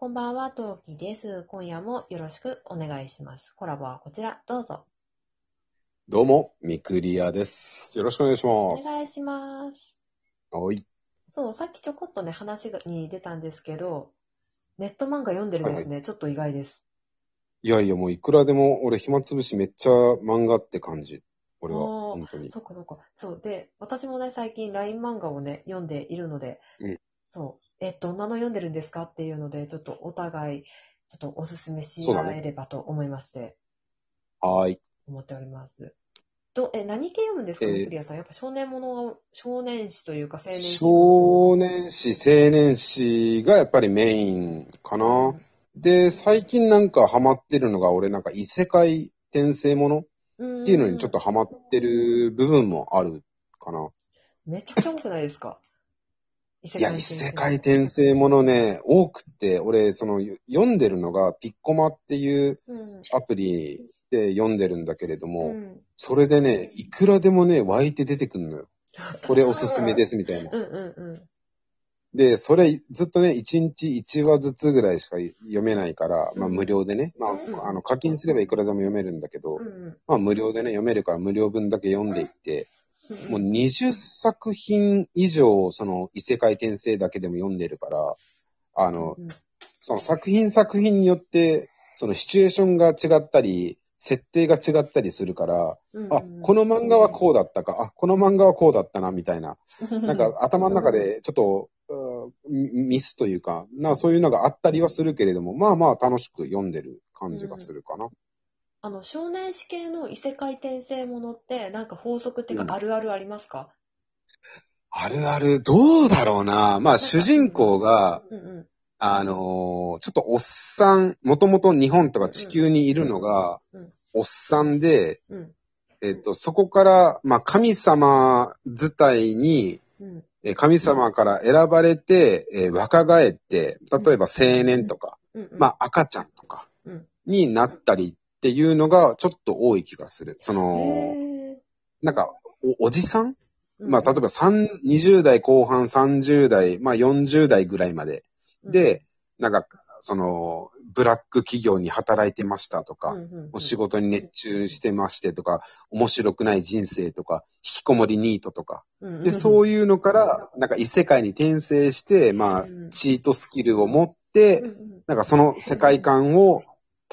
こんばんは、トウキです。今夜もよろしくお願いします。コラボはこちら、どうぞ。どうも、ミクリアです。よろしくお願いしおます。願いします。はい。そう、さっきちょこっとね、話に出たんですけど、ネット漫画読んでるんですね。ちょっと意外です。いやいや、もういくらでも、俺暇つぶしめっちゃ漫画って感じ。俺は、本当に。そっかそっか。そう。で、私もね、最近 LINE 漫画をね、読んでいるので、うんそう。え、どんなの読んでるんですかっていうので、ちょっとお互い、ちょっとおすすめし合えればと思いまして、はーい。思っております。と、え、何系読むんですか、えーミクリアさん。やっぱ少年ものが、少年誌というか青年誌。少年誌、青年誌がやっぱりメインかな。で、最近なんかハマってるのが、俺なんか異世界転生ものっうんていうのにちょっとハマってる部分もあるかな。めちゃくちゃ多くないですか？いや、界異世界転生ものね、多くって、俺、その、読んでるのが、ピッコマっていううん。アプリで読んでるんだけれども、うん。それでね、いくらでもね、湧いて出てくるのよ。これおすすめです、みたいな。うんうんうん。で、それずっとね、1日1話ずつぐらいしか読めないから、まあうん無料でね、まうんあ、あの、課金すればいくらでも読めるんだけどう、んまあ無料でね、読めるから無料分だけ読んでいって、うん。もう20作品以上、その異世界転生だけでも読んでるから、あの、うんその作品作品によって、そのシチュエーションが違ったり、設定が違ったりするから、うんあ、この漫画はこうだったか、あ、この漫画はこうだったな、みたいな。なんか頭の中でちょっと、ミスというか、な、そういうのがあったりはするけれども、まあまあ楽しく読んでる感じがするかな。あの、少年誌系の異世界転生ものって、なんか法則っていううんか、あるあるありますか？あるある、どうだろうな。まあ主人公が、うんうん。あのーちょっとおっさん、もともと日本とか地球にいるのがうん、おっさんで、うん。えっと、そこから、まあ神様伝いに、うん。えー神様から選ばれて、えー若返って、例えば青年とか、うん。まあ赤ちゃんとかうんになったりっていうのがちょっと多い気がする。そあ、の、へなんか、おおじさん？ーまあ例えば3 20代後半30代、まあ40代ぐらいまで。で、なんか、その、ブラック企業に働いてましたとか、お仕事に熱中してましてとか、面白くない人生とか、引きこもりニートとか。で、そういいうのから、なんか異世界に転生して、まあうん、チートスキルを持って、うん。なんかその世界観を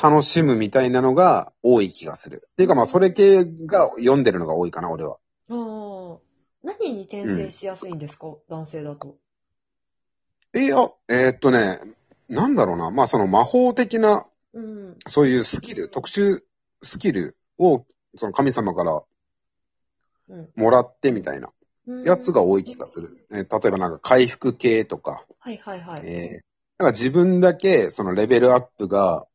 楽しむみたいなのが多い気がする。っていうかまあ、それ系が読んでるのが多いかな、俺は。ああ。何に転生しやすいんですか、男性だと。いや、えーっとね、なんだろうな。まあ、その魔法的な、うん。そういうスキル、特殊スキルを、その神様からうんもらってみたいなうんやつが多い気がする。えー例えばなんか回復系とか、はいはいはい。えーなんか自分だけそのレベルアップが、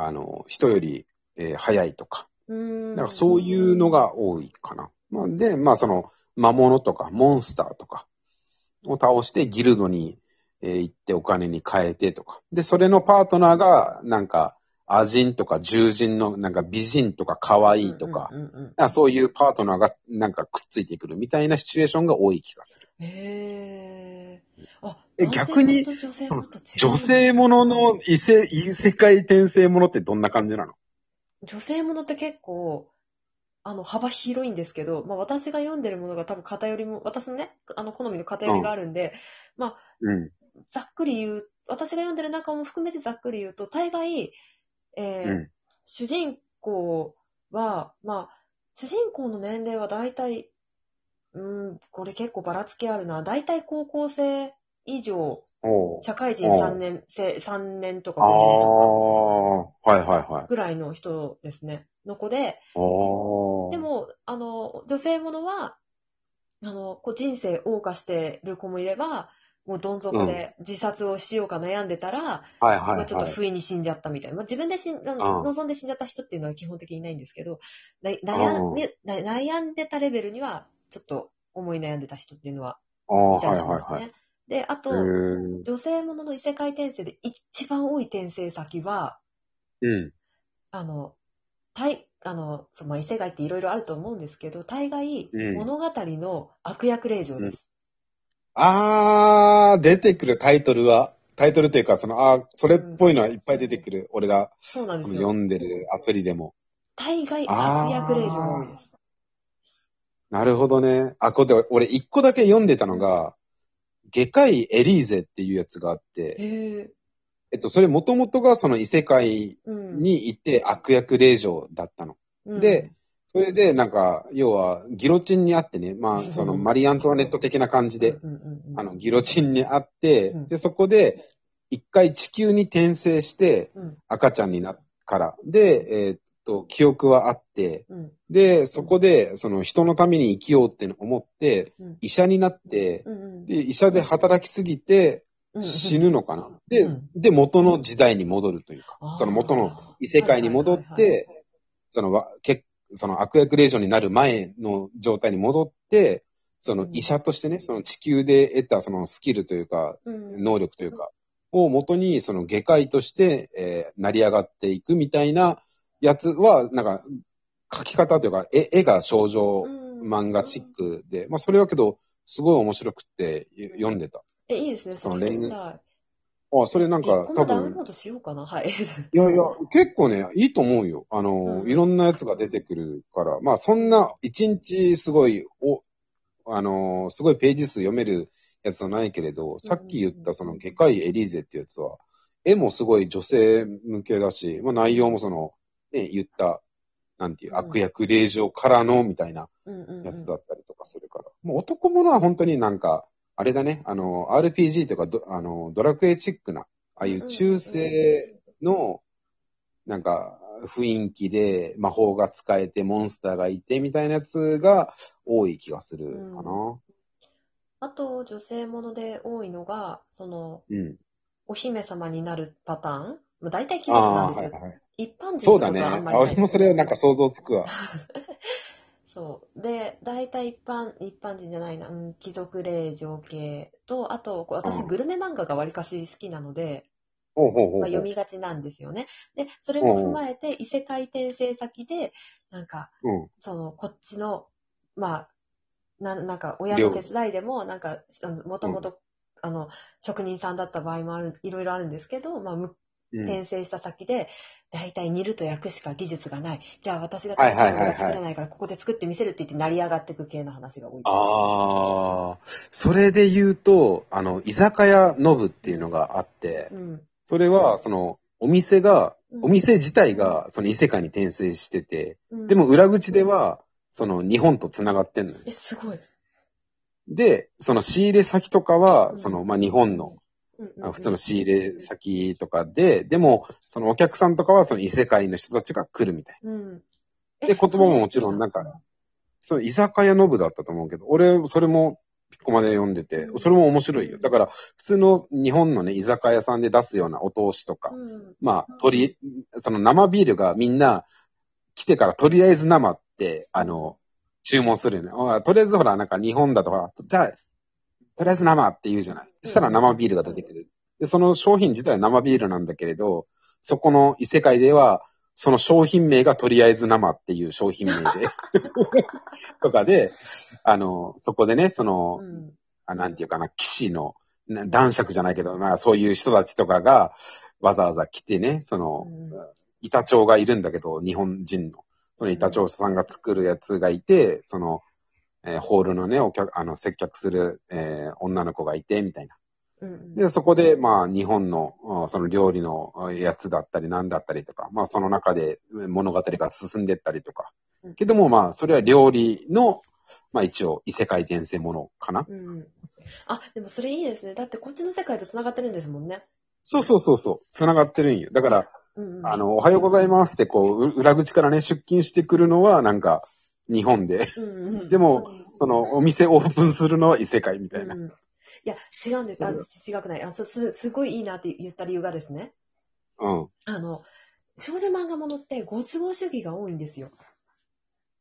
あの、人より、えー早いとか、うんなんかそういうのが多いかな。まあ、で、まあその魔物とかモンスターとかを倒してギルドに、えー行ってお金に変えてとか。で、それのパートナーがなんかア人とか獣人のなんか美人とか可愛いとか、うんうんうんそういうパートナーがなんかくっついてくるみたいなシチュエーションが多い気がする。へえ。あ、え逆に女性ものの異世異世界転生ものってどんな感じなの？女性ものって結構、あの、幅広いんですけど、まあ私が読んでるものが多分偏りも、私のね、あの、好みの偏りがあるんで、うん。ざっくり言う、私が読んでる中も含めてざっくり言うと、大概、えーうん。主人公は、まあ、主人公の年齢は大体、うーん、これ結構ばらつきあるな。大体高校生以上、社会人おう3年、せ3年とかああ5年とかはいはいはい。ぐらいの人ですね。の子で、で、も、あの、女性ものは、あの、こう人生謳歌してる子もいれば、もうどん底で自殺をしようか悩んでたら、はいまあ、ちょっとはいはい。不意に死んじゃったみたいな。まあ、自分で死んあうんの望んで死んじゃった人っていうのは基本的にいないんですけど、な悩んでな悩んでたレベルには、ちょっと思い悩んでた人っていうのはいたはいりしますね。はいはい。で、あと、女性ものの異世界転生で一番多い転生先は、うん。あの、大あの、そうまあ、異世界っていろいろあると思うんですけど、大概、うん物語の悪役令嬢です。あー、出てくるタイトルはタイトルというか、その、ああ、それっぽいのはいっぱい出てくる。俺がそうなんですよ。読んでるアプリでも。大概悪役令嬢が多いです。なるほどね。あ、これで、俺一個だけ読んでたのが、外科医エリーゼっていうやつがあって、へえ。えっと、それもともとがその異世界うん。に行って悪役令嬢だったの。うんで、それで、なんか、要は、ギロチンにあってね、まあ、その、マリー・アントワネット的な感じで、あの、ギロチンにあってうん、で、そこで、一回地球に転生して、うん。赤ちゃんになっから。で、えーっと、記憶はあって、うん。で、そこで、その人のために生きようって思って、うん。医者になって、で、医者で働きすぎてうん死ぬのかな。でうん、で、元の時代に戻るというか。その元の異世界に戻って、そのわ、けその悪役令嬢になる前の状態に戻って、その医者としてね、その地球で得たそのスキルというか、うん能力というか、を元にその外科医として、えー成り上がっていくみたいなやつは、なんか、書き方というか、絵絵が少女漫画チックで、まあそれはけど、すごい面白くってよ読んでた。え、いいですね。そその恋れ読みたい。あ、それなんか多今度ダウンロ分、ードしようかな？はい。いやいや、結構ね、いいと思うよ。あの、うんいろんなやつが出てくるから、まあそんな一日すごい、お、あの、すごいページ数読めるやつはないけれど、さっき言ったその外科医エリーゼってやつは、絵もすごい女性向けだし、まあ内容もその、ね、言った、なんていう、うん悪役令嬢からの、みたいなうんうんうんやつだったりとかするから。もう男物は本当になんか、あれだね、あの、RPG とかド、あの、ドラクエチックな、ああいう中世の、なんか、雰囲気で魔法が使えてモンスターがいてみたいなやつが多い気がするかな。あと、女性もので多いのが、その、うん。お姫様になるパターン？まあ、大体貴族なんですよ。はいはい。一般人そうだね。あ俺もそれなんか想像つくわ。そう。で、大体一般、一般人じゃないな、うん、貴族令嬢系と、あと、私、うんグルメ漫画がわりかし好きなので、まあ、読みがちなんですよね。で、それも踏まえて、異世界転生先で、なんか、うん。その、こっちの、まあ、ななんか、親の手伝いでも、なんか、もともと、あの、職人さんだった場合もある、いろいろあるんですけど、まあ。転生した先で、大体煮ると焼くしか技術がない。じゃあ私がはいはいはいはいが作れないから、ここで作ってみせるって言って成り上がっていく系の話が多いです。ああ、それで言うと、あの、居酒屋ノブっていうのがあって、うん。それは、その、お店が、うんお店自体が、その異世界に転生してて、うんでも、裏口では、その日本と繋がってんのよ。え、すごい。で、その仕入れ先とかは、うんその、まあ、日本の、あ普通の仕入れ先とかで、でも、そのお客さんとかはその異世界の人たちが来るみたいうん。で言葉ももちろんなんかな。そう、居酒屋ノブだったと思うけど、俺、それも、ピッコまで読んでてう、んそれも面白いよ。だから、普通の日本のね、居酒屋さんで出すようなお通しとか、うん。まあ、とり、その生ビールがみんな来てからとりあえず生って、あの、注文するよね。あとりあえずほら、なんか日本だとほら、じゃあ、とりあえず生って言うじゃない。そしたら生ビールが出てくる。で、その商品自体は生ビールなんだけれど、そこの異世界では、その商品名がとりあえず生っていう商品名で、とかで、あの、そこでね、そのう、ん。あなんていうかな、騎士の、な男爵じゃないけど、まあそういう人たちとかがわざわざ来てね、その、うん板長がいるんだけど、日本人の。その板長さんが作るやつがいて、その、えーホールのね、お客、あの、接客する、えー女の子がいて、みたいな。うん。で、そこで、まあ、日本の、あその料理のあやつだったり、なんだったりとか、まあ、その中で物語が進んでったりとかうん。けども、まあ、それは料理の、まあ、一応、異世界転生ものかな。うん。あ、でもそれいいですね。だってこっちの世界と繋がってるんですもんね。そうそうそうそう。繋がってるんよ。だから、うんうん。あの、おはようございますって、こう、う裏口からね、出勤してくるのは、なんか、日本で、うんうん、でも、その、お店オープンするのは異世界みたいな。うん、いや、違うんです。あ、違くない。あ、そす、すごいいいなって言った理由がですね。うん。あの、少女漫画ものってご都合主義が多いんですよ。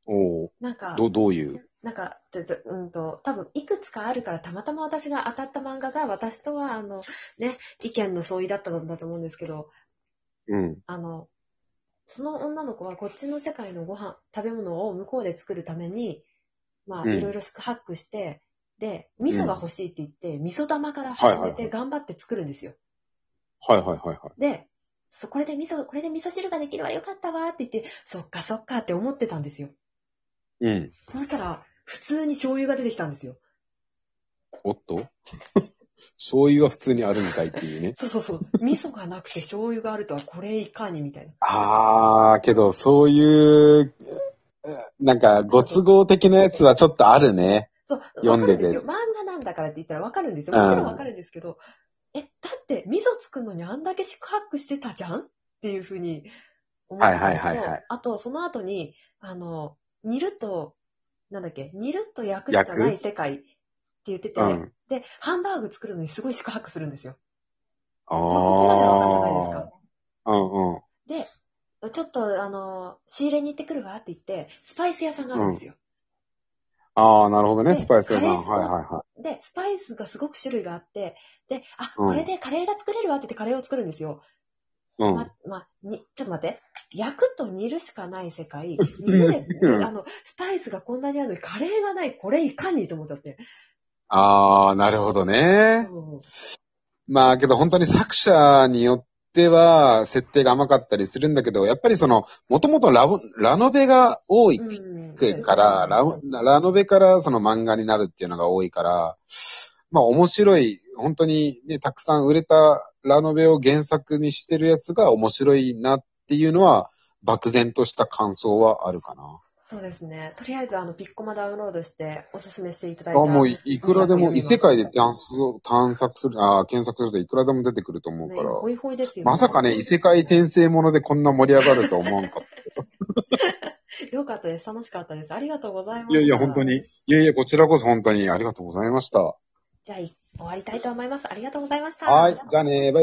おおなんか、ど、どういう？なんか、ちょ、ちょ、うんと、多分いくつかあるから、たまたま私が当たった漫画が、私とは、あの、ね、意見の相違だったんだと思うんですけど、うん。あの、その女の子はこっちの世界のご飯、食べ物を向こうで作るために、まあ、うんいろいろ四苦八苦して、で、味噌が欲しいって言って、味噌玉から始めて頑張って作るんですよ。はいはいはいはい。で、そ、これで味噌、これで味噌汁ができるわ、よかったわって言って、そっかそっかって思ってたんですよ。うん。そうしたら、普通に醤油が出てきたんですよ。おっと？醤油は普通にあるんかいっていうね。そうそうそう。味噌がなくて醤油があるとはこれいかにみたいな。あー、けどそういう、えなんか、ご都合的なやつはちょっとあるね。そう、読んでて。漫画なんだからって言ったらわかるんですよ。もちろんわかるんですけど、え、だって味噌作るのにあんだけ宿泊してたじゃんっていうふうに思っはいはいはいはいあと、その後に、あの、煮ると、なんだっけ、煮ると焼くしかない世界言ってて、うん。で、ハンバーグ作るのにすごい宿泊するんですよ。あー。ここまでわかるじゃないですか。うんうん。で、ちょっと、あの、仕入れに行ってくるわって言って、スパイス屋さんがあるんですよ。あー、なるほどね、でスパイス屋さん。はいはいはい。で、スパイスがすごく種類があって、で、あ、うんこれでカレーが作れるわって言ってカレーを作るんですよ。うん。ま、ま、に、ちょっと待って。焼くと煮るしかない世界。煮るで、うんあの、スパイスがこんなにあるのにカレーがない。これいかにと思っちゃって。あー、なるほどね。まあけど本当に作者によっては設定が甘かったりするんだけど、やっぱりその、もともとラボラノベが多いうんから、ララノベからその漫画になるっていうのが多いから、まあ面白い、本当にね、たくさん売れたラノベを原作にしてるやつが面白いなっていうのは、漠然とした感想はあるかな。そうですね。とりあえず、あの、ピッコマダウンロードして、おすすめしていただいた。あ、もういいくらでも異世界でね、探索探索する、あ検索するといくらでも出てくると思うから。ホイホイですよ、まさかね、異世界転生ものでこんな盛り上がると思わんかっ よかったです。楽しかったです。ありがとうございまた。す。いやいや、本当に。。いやいや、こちらこそ本当にありがとうございました。じゃあ、い終わりたいと思います。ありがとうございました。はい。じゃあね、バイバイ。